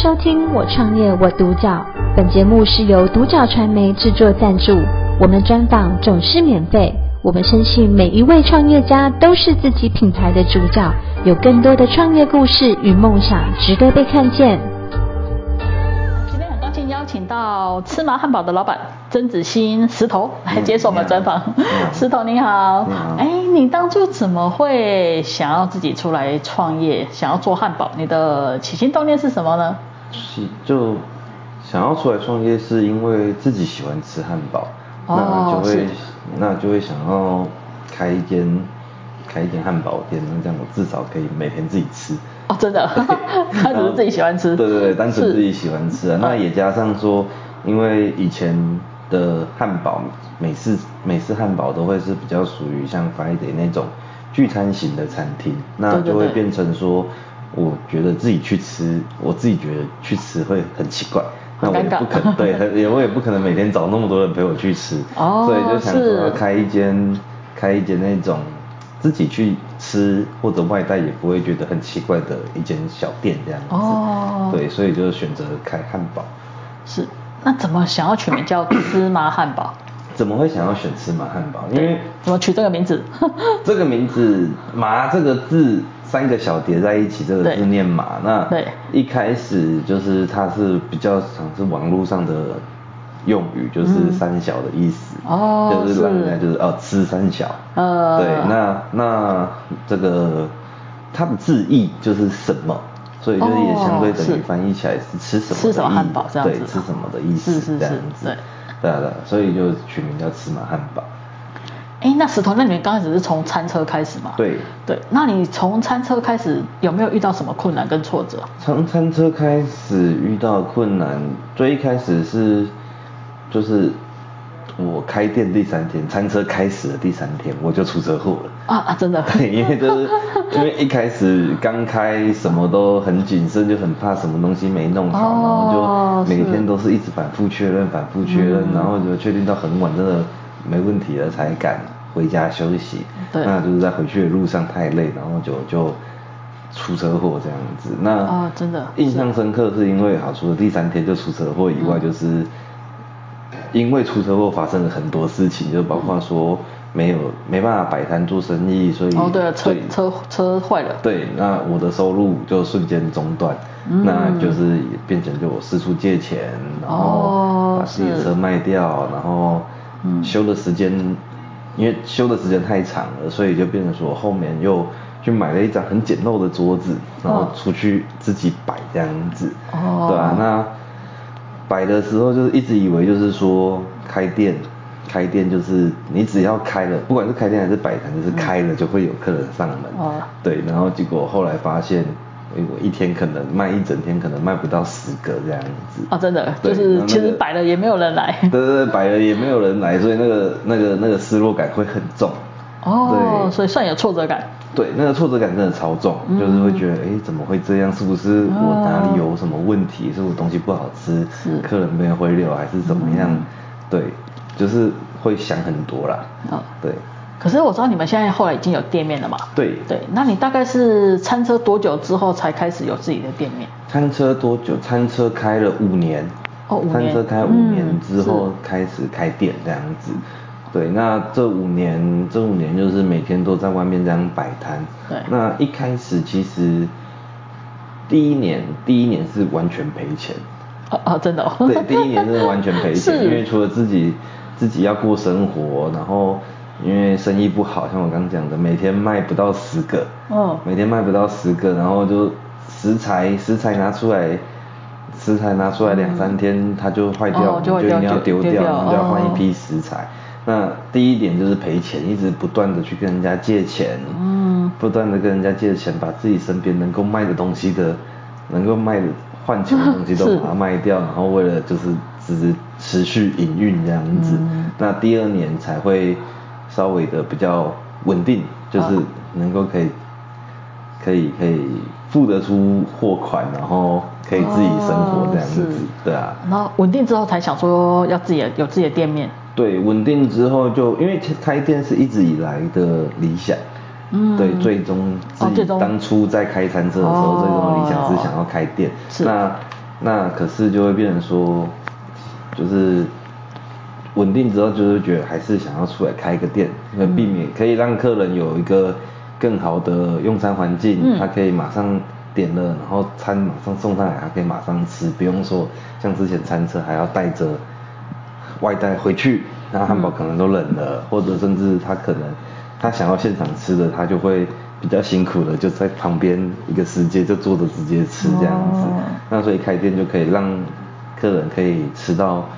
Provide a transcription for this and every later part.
收听我创业我独角，本节目是由独角传媒制作赞助，我们专访总是免费。我们深信每一位创业家都是自己品牌的主角，有更多的创业故事与梦想值得被看见。今天很高兴邀请到吃麻汉堡的老板曾子欣石头来接受我们专访。嗯、石头你好，你好，哎，你当初怎么会想要自己出来创业，想要做汉堡？你的起心动念是什么呢？是就想要出来创业，是因为自己喜欢吃汉堡，哦、那就会那就会想要开一间开一间汉堡店，那这样我至少可以每天自己吃。哦，真的，他只是自己喜欢吃。对对对，单纯自己喜欢吃啊。那也加上说，因为以前的汉堡美式美式汉堡都会是比较属于像 Friday 那种聚餐型的餐厅，那就会变成说。我觉得自己去吃，我自己觉得去吃会很奇怪，那我也不可能对，也我也不可能每天找那么多人陪我去吃，哦，所以就想说开一间，开一间那种自己去吃或者外带也不会觉得很奇怪的一间小店这样子，哦，对，所以就选择开汉堡。是，那怎么想要取名叫芝麻汉堡？怎么会想要选芝麻汉堡？因为怎么取这个名字？这个名字“麻”这个字三个小叠在一起，这个字念“马”。那对，一开始就是它是比较常是网络上的用语，就是三小的意思。哦、嗯，就是让人家就是哦吃三小。呃，对，那那这个它的字义就是什么，所以就是也相对等于翻译起来是吃什么汉堡这样子？对，吃什么的意思？这样子。对。对啊，对啊，所以就取名叫吃麻汉堡。哎，那石头，那你们刚开始是从餐车开始吗？对对，那你从餐车开始有没有遇到什么困难跟挫折？从餐车开始遇到困难，最一开始是就是。我开店第三天，餐车开始的第三天，我就出车祸了。啊啊，真的？对，因为就是 因为一开始刚开，什么都很谨慎，就很怕什么东西没弄好，哦、然后就每天都是一直反复确认，反复确认，嗯、然后就确定到很晚，真的没问题了才敢回家休息。对。那就是在回去的路上太累，然后就就出车祸这样子。那啊，真的。印象深刻是因为好，除了第三天就出车祸以外，就是。嗯因为出车祸发生了很多事情，就包括说没有没办法摆摊做生意，所以哦对啊，车车车坏了。对，那我的收入就瞬间中断，嗯、那就是变成就我四处借钱，然后把自己的车卖掉，哦、然后修的时间，嗯、因为修的时间太长了，所以就变成说后面又去买了一张很简陋的桌子，然后出去自己摆这样子，哦、对啊，那。摆的时候就是一直以为就是说开店，开店就是你只要开了，不管是开店还是摆摊，就是开了就会有客人上门。哦、嗯。对，然后结果后来发现，我一天可能卖一整天，可能卖不到十个这样子。哦，真的，就是其实摆了也没有人来。对对对，摆了也没有人来，所以那个那个那个失落感会很重。哦，对所以算有挫折感。对，那个挫折感真的超重，嗯、就是会觉得，哎，怎么会这样？是不是我哪里有什么问题？哦、是我东西不好吃，是客人没有回流，还是怎么样？嗯、对，就是会想很多啦。哦，对。可是我知道你们现在后来已经有店面了嘛？对对，那你大概是餐车多久之后才开始有自己的店面？餐车多久？餐车开了五年。哦，五年。餐车开五年之后开始开店这样子。嗯对，那这五年，这五年就是每天都在外面这样摆摊。对。那一开始其实第一年，第一年是完全赔钱。哦哦，真的哦。对，第一年是完全赔钱，是因为除了自己自己要过生活，然后因为生意不好，像我刚刚讲的，每天卖不到十个。哦。每天卖不到十个，然后就食材食材拿出来，食材拿出来两三天它就坏掉，哦、就，就一定要丢掉，丢掉然后就要换一批食材。哦那第一点就是赔钱，一直不断的去跟人家借钱，嗯，不断的跟人家借钱，把自己身边能够卖的东西的，能够卖的换钱的东西都 把它卖掉，然后为了就是只是持续营运这样子。嗯、那第二年才会稍微的比较稳定，就是能够可以可以可以付得出货款，然后可以自己生活这样子，哦、对啊。然后稳定之后才想说要自己有自己的店面。对，稳定之后就因为开店是一直以来的理想，嗯，对，最终自己当初在开餐车的时候，最终的理想是想要开店。是。那那可是就会变成说，就是稳定之后，就是觉得还是想要出来开一个店，因为避免可以让客人有一个更好的用餐环境，嗯、他可以马上点了，然后餐马上送上来，他可以马上吃，不用说像之前餐车还要带着外带回去，那汉堡可能都冷了，嗯、或者甚至他可能他想要现场吃的，他就会。比较辛苦的就在旁边一个时间就坐着直接吃这样子，哦、那所以开店就可以让客人可以吃到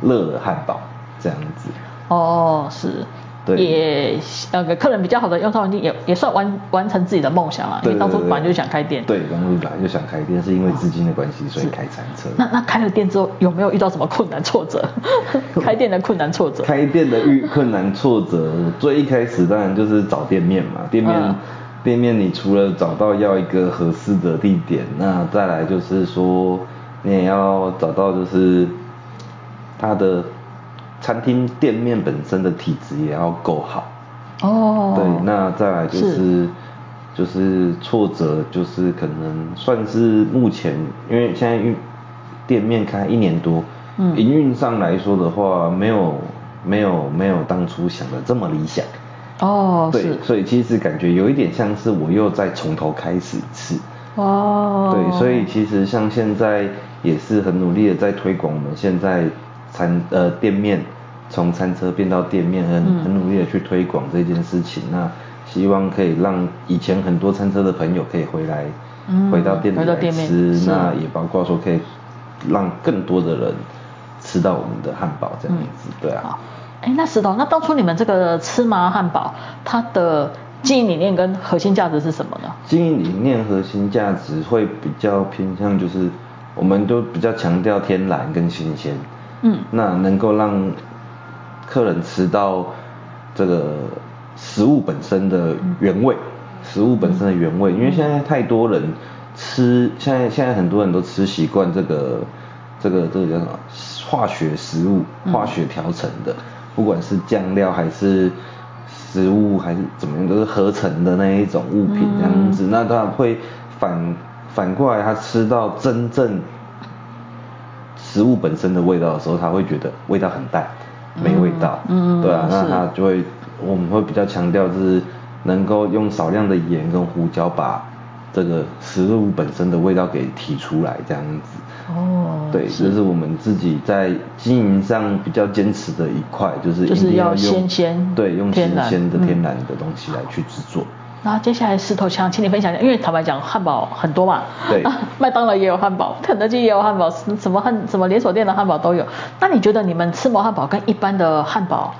热的汉堡这样子。哦，是。对，也那个客人比较好的用餐环境，也也算完完成自己的梦想了。因为当初本来就想开店。对，当初本来就想开店，是因为资金的关系，所以开餐车。那那开了店之后，有没有遇到什么困难挫折？开店的困难挫折？开店的遇困难挫折，最一开始当然就是找店面嘛。店面，嗯、店面你除了找到要一个合适的地点，那再来就是说，你也要找到就是它的。餐厅店面本身的体质也要够好哦。对，那再来就是，是就是挫折，就是可能算是目前，因为现在运店面开一年多，嗯，营运上来说的话，没有没有没有当初想的这么理想。哦，对，所以其实感觉有一点像是我又再从头开始一次。哦。对，所以其实像现在也是很努力的在推广我们现在。餐呃店面从餐车变到店面，很很努力的去推广这件事情。嗯、那希望可以让以前很多餐车的朋友可以回来，嗯、回到店里来吃。那也包括说可以让更多的人吃到我们的汉堡这样子，嗯、对啊。哎，那石头，那当初你们这个吃麻汉堡，它的经营理念跟核心价值是什么呢？经营理念核心价值会比较偏向就是，我们都比较强调天然跟新鲜。嗯，那能够让客人吃到这个食物本身的原味，食物本身的原味，因为现在太多人吃，现在现在很多人都吃习惯这个这个这个叫什么化学食物，化学调成的，不管是酱料还是食物还是怎么样，都是合成的那一种物品这样子，那他会反反过来，他吃到真正。食物本身的味道的时候，他会觉得味道很淡，没味道。嗯，对啊，那他就会，我们会比较强调就是能够用少量的盐跟胡椒把这个食物本身的味道给提出来，这样子。哦。对，这是我们自己在经营上比较坚持的一块，就是一定要用对，用新鲜的天然的东西来去制作。然后接下来石头强，请你分享一下，因为坦白讲，汉堡很多嘛，对，麦当劳也有汉堡，肯德基也有汉堡，什么汉什么连锁店的汉堡都有。那你觉得你们吃毛汉堡跟一般的汉堡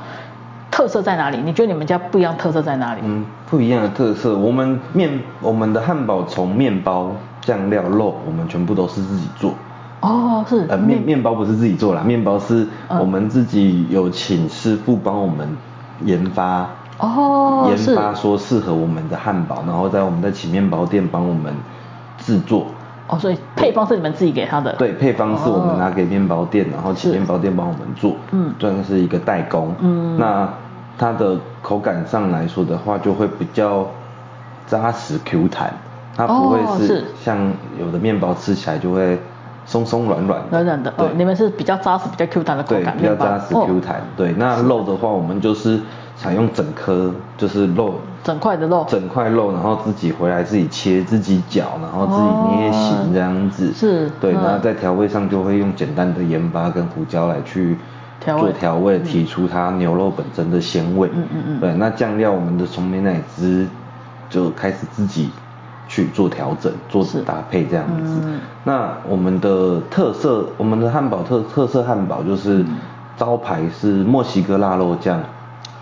特色在哪里？你觉得你们家不一样特色在哪里？嗯，不一样的特色，我们面我们的汉堡从面包、酱料、肉，我们全部都是自己做。哦，是。呃，面面包不是自己做啦，面包是我们自己有请师傅帮我们研发。哦，研发说适合我们的汉堡，然后在我们的起面包店帮我们制作。哦，所以配方是你们自己给他的？对，配方是我们拿给面包店，然后起面包店帮我们做。嗯，算是一个代工。嗯，那它的口感上来说的话，就会比较扎实 Q 弹，它不会是像有的面包吃起来就会松松软软。软软的。对，你们是比较扎实、比较 Q 弹的口感。对，比较扎实 Q 弹。对，那肉的话，我们就是。采用整颗就是肉，整块的肉，整块肉，然后自己回来自己切，自己搅，然后自己捏形这样子。哦、是。对，然后在调味上就会用简单的盐巴跟胡椒来去做调味，提出它牛肉本身的鲜味。嗯嗯嗯。对，那酱料我们的从美奶滋就开始自己去做调整，做搭配这样子。嗯、那我们的特色，我们的汉堡特特色汉堡就是招牌是墨西哥腊肉酱。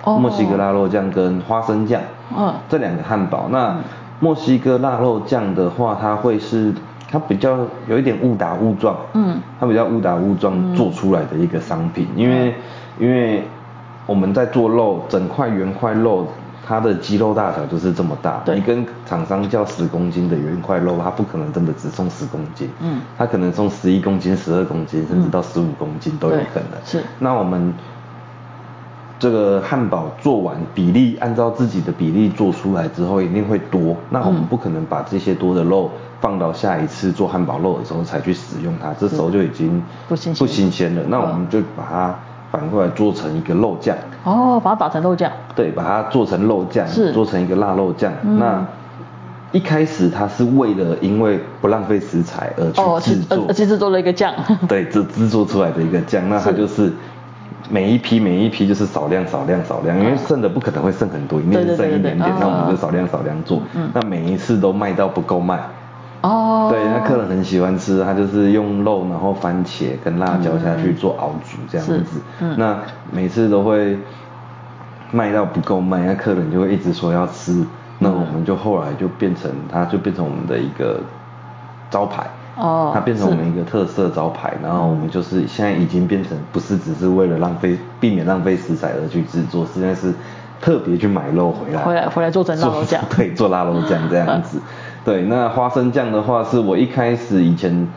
墨西哥腊肉酱跟花生酱，嗯，这两个汉堡。那墨西哥腊肉酱的话，它会是它比较有一点误打误撞，嗯，它比较误打误撞做出来的一个商品，因为因为我们在做肉，整块圆块肉，它的肌肉大小就是这么大，你跟厂商叫十公斤的圆块肉，它不可能真的只送十公斤，嗯，它可能送十一公斤、十二公斤，甚至到十五公斤都有可能。是，那我们。这个汉堡做完比例，按照自己的比例做出来之后，一定会多。那我们不可能把这些多的肉放到下一次做汉堡肉的时候才去使用它，这时候就已经不新不新鲜了。那我们就把它反过来做成一个肉酱。哦，把它打成肉酱。对，把它做成肉酱，是做成一个腊肉酱。嗯、那一开始它是为了因为不浪费食材而去制作，而去制作了一个酱。对，这制作出来的一个酱，那它就是。每一批每一批就是少量少量少量，因为剩的不可能会剩很多，一定是剩一点点，那我们就少量少量做。那每一次都卖到不够卖。哦。对，那客人很喜欢吃，他就是用肉，然后番茄跟辣椒下去做熬煮这样子。嗯。那每次都会卖到不够卖，那客人就会一直说要吃，那我们就后来就变成，它就变成我们的一个招牌。哦，它变成我们一个特色招牌，然后我们就是现在已经变成不是只是为了浪费避免浪费食材而去制作，实在是特别去买肉回来，回来回来做成腊肉酱，对，做腊肉酱这样子。对，那花生酱的话，是我一开始以前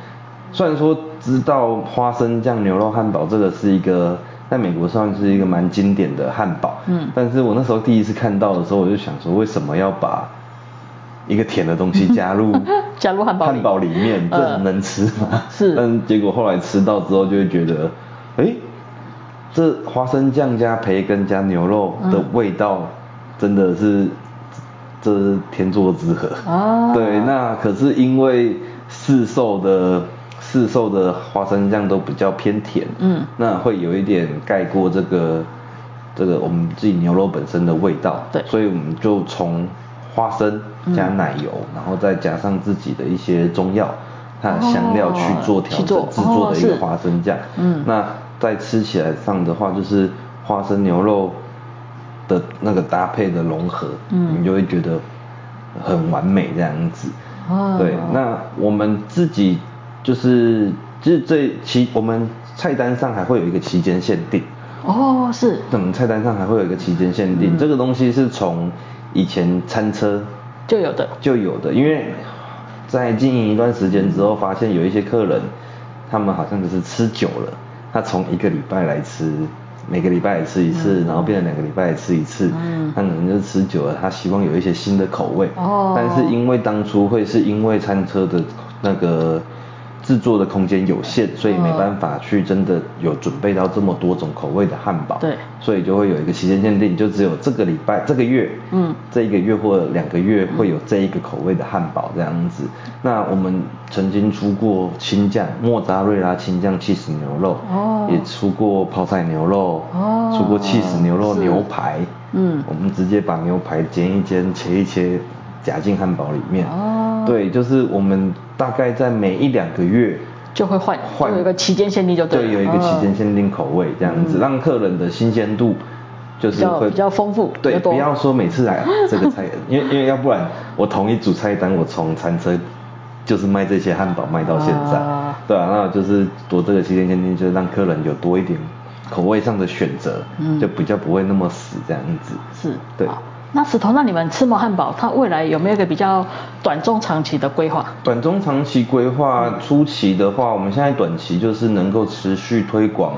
虽然说知道花生酱牛肉汉堡这个是一个在美国算是一个蛮经典的汉堡，嗯，但是我那时候第一次看到的时候，我就想说为什么要把一个甜的东西加入 加入汉堡汉堡里面，这能吃吗？是。但结果后来吃到之后，就会觉得，哎，这花生酱加培根加牛肉的味道，真的是这是天作之合。哦。对，那可是因为市售的市售的花生酱都比较偏甜，嗯，那会有一点盖过这个这个我们自己牛肉本身的味道。对。所以我们就从花生加奶油，嗯、然后再加上自己的一些中药、它的香料去做调整制作的一个花生酱。嗯，那在吃起来上的话，就是花生牛肉的那个搭配的融合，嗯，你就会觉得很完美这样子。哦，对，那我们自己就是就是这期我们菜单上还会有一个期间限定。哦，是。我们菜单上还会有一个期间限定，嗯、这个东西是从。以前餐车就有的，就有的，因为在经营一段时间之后，发现有一些客人，他们好像就是吃久了，他从一个礼拜来吃，每个礼拜来吃一次，嗯、然后变成两个礼拜来吃一次，嗯，他可能就是吃久了，他希望有一些新的口味，哦，但是因为当初会是因为餐车的那个。制作的空间有限，所以没办法去真的有准备到这么多种口味的汉堡。对，所以就会有一个期间限定，就只有这个礼拜、这个月，嗯，这一个月或两个月会有这一个口味的汉堡这样子。那我们曾经出过青酱莫扎瑞拉青酱气死牛肉，哦，也出过泡菜牛肉，哦，出过气死牛肉牛排，嗯，我们直接把牛排煎一煎、切一切，夹进汉堡里面。哦，对，就是我们。大概在每一两个月就会换，换有一个期间限定就对。对，有一个期间限定口味这样子，嗯、让客人的新鲜度就是会比较丰富。对，不要说每次来、啊、这个菜，因为因为要不然我同一组菜单，我从餐车就是卖这些汉堡卖到现在，啊对啊，那就是多这个期间限定，就是让客人有多一点口味上的选择，嗯、就比较不会那么死这样子。是，对。那石头，那你们吃摩汉堡，它未来有没有一个比较短中长期的规划？短中长期规划，初期的话，我们现在短期就是能够持续推广，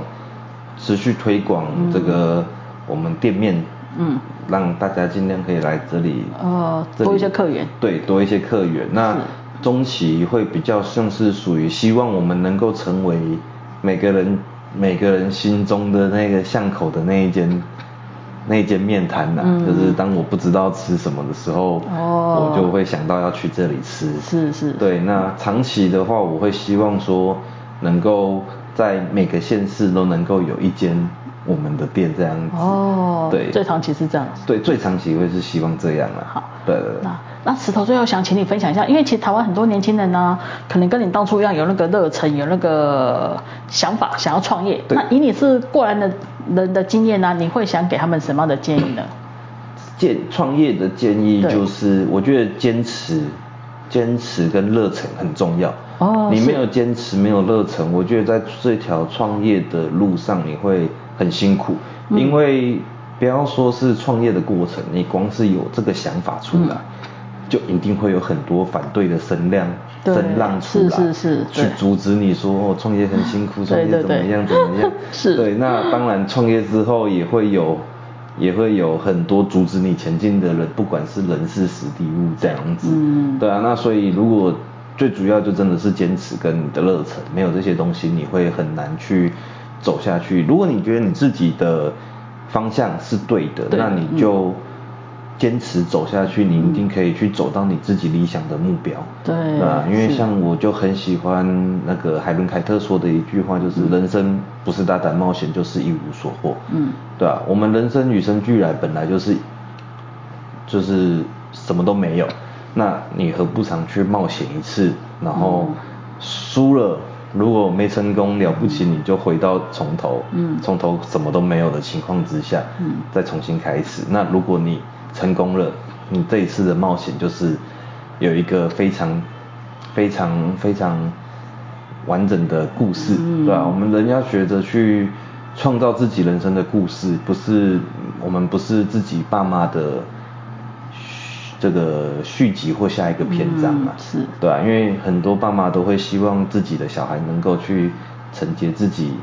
持续推广这个我们店面，嗯，让大家尽量可以来这里，哦，多一些客源，对，多一些客源。那中期会比较像是属于希望我们能够成为每个人每个人心中的那个巷口的那一间。那间面摊呐，嗯、就是当我不知道吃什么的时候，哦、我就会想到要去这里吃。是是。对，那长期的话，我会希望说，能够在每个县市都能够有一间我们的店这样子。哦。对。最长期是这样。对，最长期会是希望这样啦。好。对对对。那那石头最后想请你分享一下，因为其实台湾很多年轻人呢、啊，可能跟你当初一样有那个热忱，有那个想法，想要创业。那以你是过来的。人的经验呢、啊？你会想给他们什么样的建议呢？建创业的建议就是，我觉得坚持、坚持跟热忱很重要。哦。你没有坚持，没有热忱，我觉得在这条创业的路上你会很辛苦。嗯、因为不要说是创业的过程，你光是有这个想法出来，嗯、就一定会有很多反对的声量。声浪出来，是是是，去阻止你说哦，创业很辛苦，创业怎么样怎么样？是，对，那当然创业之后也会有也会有很多阻止你前进的人，不管是人事实地物这样子。嗯，对啊，那所以如果最主要就真的是坚持跟你的热忱，没有这些东西，你会很难去走下去。如果你觉得你自己的方向是对的，对，那你就。坚持走下去，你一定可以去走到你自己理想的目标。对，啊，因为像我就很喜欢那个海伦凯特说的一句话，就是人生不是大胆冒险，就是一无所获。嗯，对啊，我们人生与生俱来本来就是就是什么都没有，那你何不常去冒险一次？然后输了，如果没成功，了不起你就回到从头，嗯，从头什么都没有的情况之下，嗯，再重新开始。那如果你成功了，你这一次的冒险就是有一个非常、非常、非常完整的故事，嗯、对吧？我们人要学着去创造自己人生的故事，不是我们不是自己爸妈的这个续集或下一个篇章嘛？嗯、是，对啊？因为很多爸妈都会希望自己的小孩能够去承接自己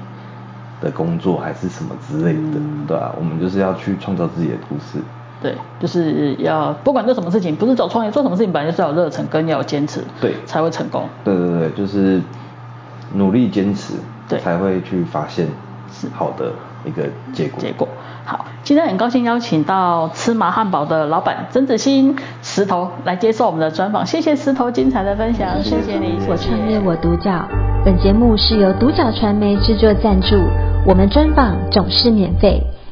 的工作，还是什么之类的，嗯、对吧？我们就是要去创造自己的故事。对，就是要不管做什么事情，不是走创业，做什么事情本来就是要有热忱跟要有坚持，对，才会成功。对对对，就是努力坚持，对，才会去发现是好的一个结果。结果好，今天很高兴邀请到吃麻汉堡的老板曾子欣石头来接受我们的专访，谢谢石头精彩的分享，谢谢你。我创业我独角，本节目是由独角传媒制作赞助，我们专访总是免费。